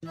Em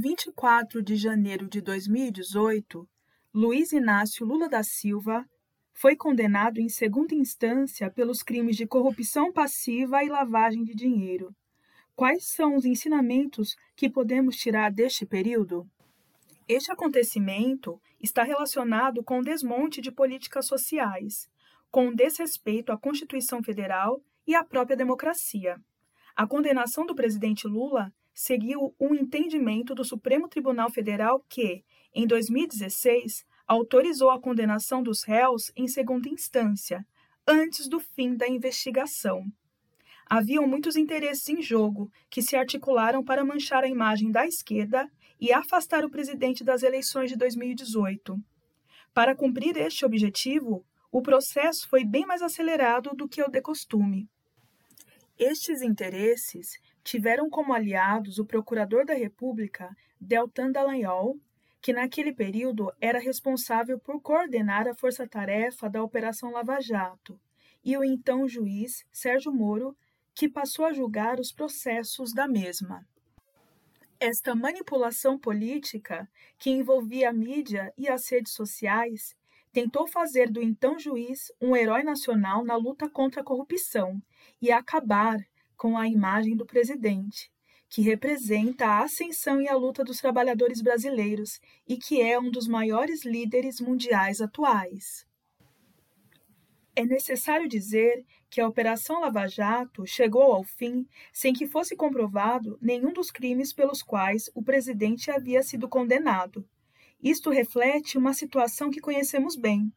24 de janeiro de 2018, Luiz Inácio Lula da Silva foi condenado em segunda instância pelos crimes de corrupção passiva e lavagem de dinheiro. Quais são os ensinamentos que podemos tirar deste período? Este acontecimento está relacionado com o desmonte de políticas sociais, com o desrespeito à Constituição Federal e à própria democracia. A condenação do presidente Lula seguiu um entendimento do Supremo Tribunal Federal que, em 2016, autorizou a condenação dos réus em segunda instância, antes do fim da investigação. Haviam muitos interesses em jogo que se articularam para manchar a imagem da esquerda e afastar o presidente das eleições de 2018. Para cumprir este objetivo, o processo foi bem mais acelerado do que o de costume. Estes interesses tiveram como aliados o procurador da República, Deltan Dallagnol, que naquele período era responsável por coordenar a força-tarefa da Operação Lava Jato, e o então juiz Sérgio Moro, que passou a julgar os processos da mesma. Esta manipulação política, que envolvia a mídia e as redes sociais, tentou fazer do então juiz um herói nacional na luta contra a corrupção e acabar com a imagem do presidente, que representa a ascensão e a luta dos trabalhadores brasileiros e que é um dos maiores líderes mundiais atuais. É necessário dizer que a Operação Lava Jato chegou ao fim sem que fosse comprovado nenhum dos crimes pelos quais o presidente havia sido condenado. Isto reflete uma situação que conhecemos bem.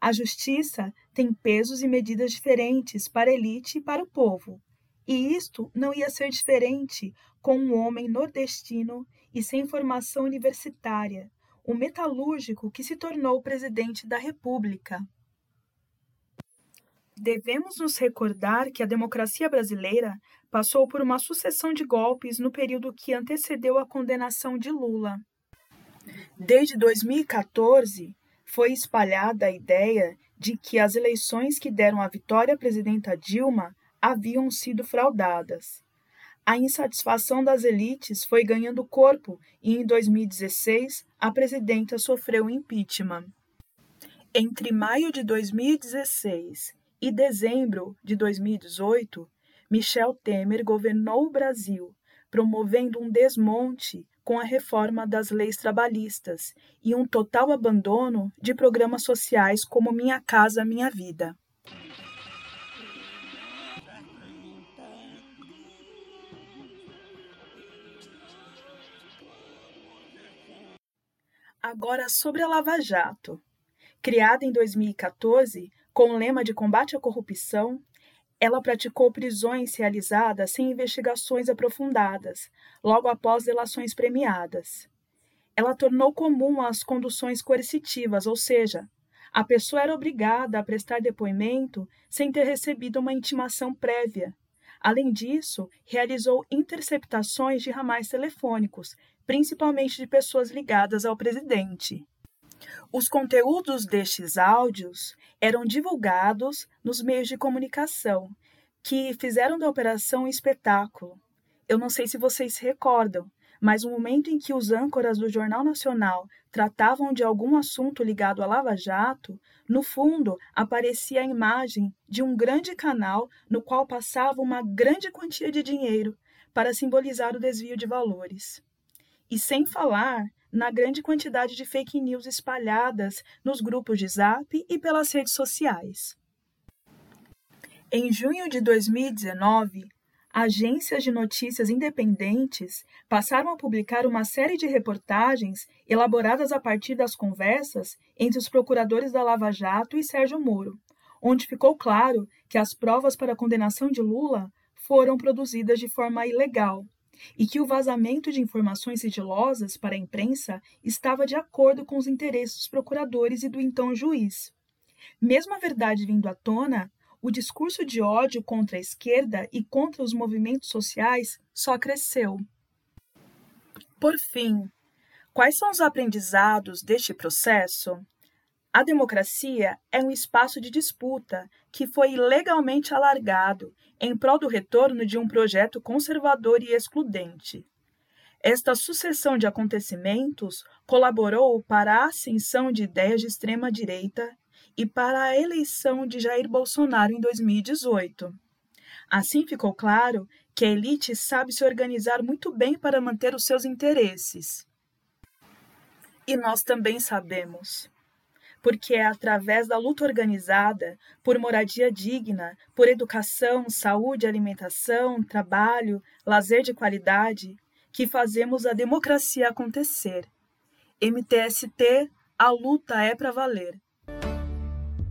A justiça tem pesos e medidas diferentes para a elite e para o povo. E isto não ia ser diferente com um homem nordestino e sem formação universitária, o metalúrgico que se tornou presidente da República. Devemos nos recordar que a democracia brasileira passou por uma sucessão de golpes no período que antecedeu a condenação de Lula. Desde 2014, foi espalhada a ideia de que as eleições que deram a vitória à presidenta Dilma haviam sido fraudadas. A insatisfação das elites foi ganhando corpo e, em 2016, a presidenta sofreu impeachment. Entre maio de 2016 e dezembro de 2018, Michel Temer governou o Brasil, promovendo um desmonte com a reforma das leis trabalhistas e um total abandono de programas sociais como Minha Casa Minha Vida. Agora sobre a Lava Jato. Criada em 2014 com o lema de combate à corrupção, ela praticou prisões realizadas sem investigações aprofundadas, logo após delações premiadas. Ela tornou comum as conduções coercitivas, ou seja, a pessoa era obrigada a prestar depoimento sem ter recebido uma intimação prévia. Além disso, realizou interceptações de ramais telefônicos, principalmente de pessoas ligadas ao presidente. Os conteúdos destes áudios eram divulgados nos meios de comunicação, que fizeram da operação um espetáculo. Eu não sei se vocês se recordam, mas no momento em que os âncoras do Jornal Nacional tratavam de algum assunto ligado à Lava Jato, no fundo aparecia a imagem de um grande canal no qual passava uma grande quantia de dinheiro para simbolizar o desvio de valores. E sem falar na grande quantidade de fake news espalhadas nos grupos de zap e pelas redes sociais. Em junho de 2019, agências de notícias independentes passaram a publicar uma série de reportagens elaboradas a partir das conversas entre os procuradores da Lava Jato e Sérgio Moro, onde ficou claro que as provas para a condenação de Lula foram produzidas de forma ilegal e que o vazamento de informações sigilosas para a imprensa estava de acordo com os interesses dos procuradores e do então juiz. Mesmo a verdade vindo à tona, o discurso de ódio contra a esquerda e contra os movimentos sociais só cresceu. Por fim, quais são os aprendizados deste processo? A democracia é um espaço de disputa que foi ilegalmente alargado em prol do retorno de um projeto conservador e excludente. Esta sucessão de acontecimentos colaborou para a ascensão de ideias de extrema-direita e para a eleição de Jair Bolsonaro em 2018. Assim ficou claro que a elite sabe se organizar muito bem para manter os seus interesses. E nós também sabemos porque é através da luta organizada por moradia digna, por educação, saúde, alimentação, trabalho, lazer de qualidade, que fazemos a democracia acontecer. MTST, a luta é para valer.